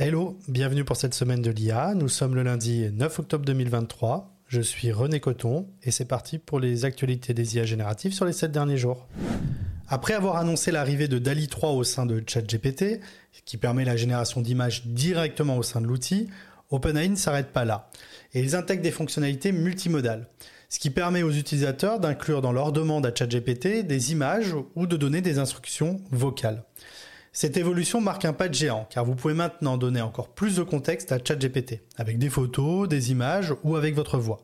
Hello, bienvenue pour cette semaine de l'IA. Nous sommes le lundi 9 octobre 2023. Je suis René Coton et c'est parti pour les actualités des IA génératives sur les 7 derniers jours. Après avoir annoncé l'arrivée de DALI 3 au sein de ChatGPT, qui permet la génération d'images directement au sein de l'outil, OpenAI ne s'arrête pas là. Et ils intègrent des fonctionnalités multimodales, ce qui permet aux utilisateurs d'inclure dans leur demande à ChatGPT des images ou de donner des instructions vocales. Cette évolution marque un pas de géant, car vous pouvez maintenant donner encore plus de contexte à ChatGPT, avec des photos, des images ou avec votre voix.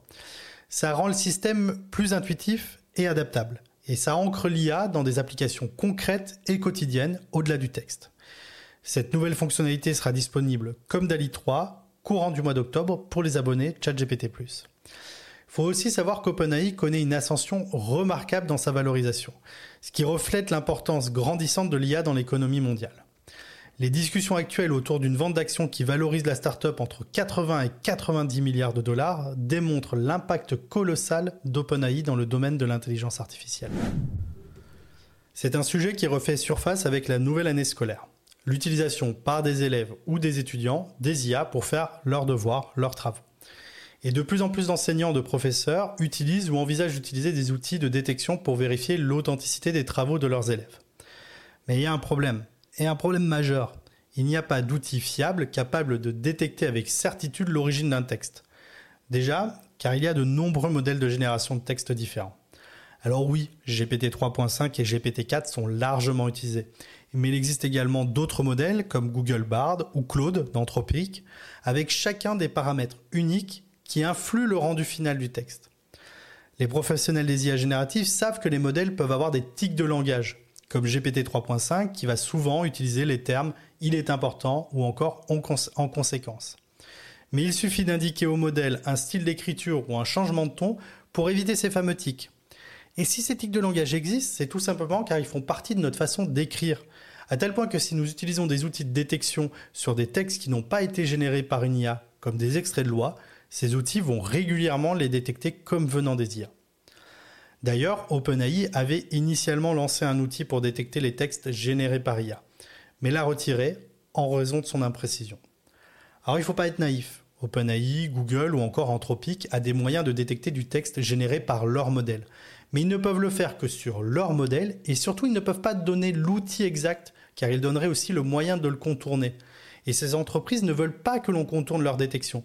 Ça rend le système plus intuitif et adaptable et ça ancre l'IA dans des applications concrètes et quotidiennes au-delà du texte. Cette nouvelle fonctionnalité sera disponible comme DALI 3 courant du mois d'octobre pour les abonnés ChatGPT+. Il faut aussi savoir qu'OpenAI connaît une ascension remarquable dans sa valorisation, ce qui reflète l'importance grandissante de l'IA dans l'économie mondiale. Les discussions actuelles autour d'une vente d'actions qui valorise la startup entre 80 et 90 milliards de dollars démontrent l'impact colossal d'OpenAI dans le domaine de l'intelligence artificielle. C'est un sujet qui refait surface avec la nouvelle année scolaire. L'utilisation par des élèves ou des étudiants des IA pour faire leurs devoirs, leurs travaux. Et de plus en plus d'enseignants, de professeurs utilisent ou envisagent d'utiliser des outils de détection pour vérifier l'authenticité des travaux de leurs élèves. Mais il y a un problème, et un problème majeur. Il n'y a pas d'outil fiable capable de détecter avec certitude l'origine d'un texte. Déjà, car il y a de nombreux modèles de génération de textes différents. Alors oui, GPT 3.5 et GPT 4 sont largement utilisés, mais il existe également d'autres modèles comme Google Bard ou Claude d'Anthropic, avec chacun des paramètres uniques qui influent le rendu final du texte. Les professionnels des IA génératives savent que les modèles peuvent avoir des tics de langage, comme GPT 3.5 qui va souvent utiliser les termes il est important ou encore en, conséquence. Mais il suffit d'indiquer au modèle un style d'écriture ou un changement de ton pour éviter ces fameux tics. Et si ces tics de langage existent, c'est tout simplement car ils font partie de notre façon d'écrire. À tel point que si nous utilisons des outils de détection sur des textes qui n'ont pas été générés par une IA, comme des extraits de loi, ces outils vont régulièrement les détecter comme venant des IA. D'ailleurs, OpenAI avait initialement lancé un outil pour détecter les textes générés par IA, mais l'a retiré en raison de son imprécision. Alors il ne faut pas être naïf. OpenAI, Google ou encore Anthropic a des moyens de détecter du texte généré par leur modèle. Mais ils ne peuvent le faire que sur leur modèle et surtout ils ne peuvent pas donner l'outil exact car ils donneraient aussi le moyen de le contourner. Et ces entreprises ne veulent pas que l'on contourne leur détection.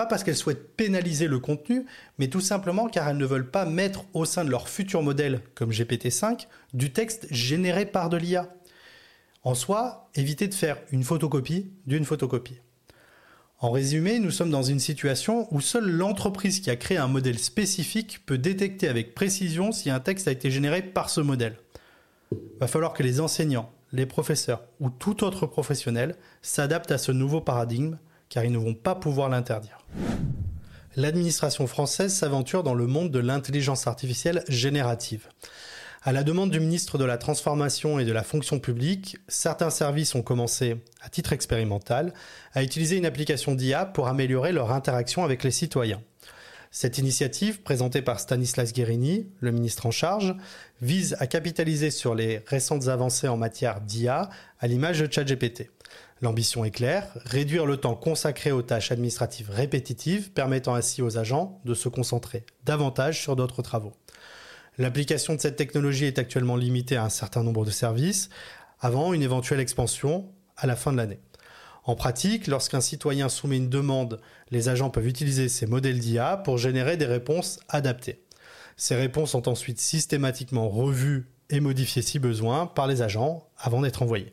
Pas parce qu'elles souhaitent pénaliser le contenu, mais tout simplement car elles ne veulent pas mettre au sein de leur futur modèle, comme GPT-5, du texte généré par de l'IA. En soi, éviter de faire une photocopie d'une photocopie. En résumé, nous sommes dans une situation où seule l'entreprise qui a créé un modèle spécifique peut détecter avec précision si un texte a été généré par ce modèle. Il va falloir que les enseignants, les professeurs ou tout autre professionnel s'adaptent à ce nouveau paradigme car ils ne vont pas pouvoir l'interdire. L'administration française s'aventure dans le monde de l'intelligence artificielle générative. À la demande du ministre de la Transformation et de la Fonction publique, certains services ont commencé, à titre expérimental, à utiliser une application d'IA pour améliorer leur interaction avec les citoyens. Cette initiative, présentée par Stanislas Guérini, le ministre en charge, vise à capitaliser sur les récentes avancées en matière d'IA à l'image de ChatGPT. L'ambition est claire, réduire le temps consacré aux tâches administratives répétitives, permettant ainsi aux agents de se concentrer davantage sur d'autres travaux. L'application de cette technologie est actuellement limitée à un certain nombre de services, avant une éventuelle expansion à la fin de l'année. En pratique, lorsqu'un citoyen soumet une demande, les agents peuvent utiliser ces modèles d'IA pour générer des réponses adaptées. Ces réponses sont ensuite systématiquement revues et modifiées si besoin par les agents avant d'être envoyées.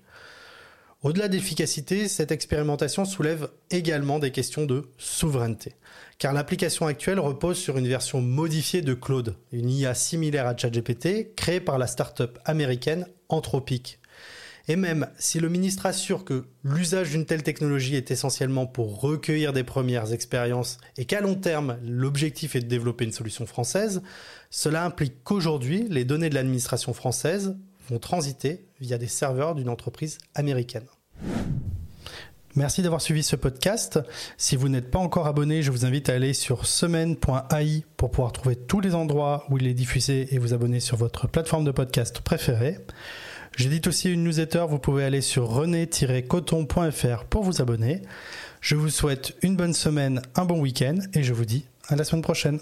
Au-delà d'efficacité, cette expérimentation soulève également des questions de souveraineté, car l'application actuelle repose sur une version modifiée de Claude, une IA similaire à ChatGPT créée par la start-up américaine Anthropic. Et même si le ministre assure que l'usage d'une telle technologie est essentiellement pour recueillir des premières expériences et qu'à long terme, l'objectif est de développer une solution française, cela implique qu'aujourd'hui, les données de l'administration française vont transiter via des serveurs d'une entreprise américaine. Merci d'avoir suivi ce podcast. Si vous n'êtes pas encore abonné, je vous invite à aller sur semaine.ai pour pouvoir trouver tous les endroits où il est diffusé et vous abonner sur votre plateforme de podcast préférée. J'édite aussi une newsletter, vous pouvez aller sur rené-coton.fr pour vous abonner. Je vous souhaite une bonne semaine, un bon week-end et je vous dis à la semaine prochaine.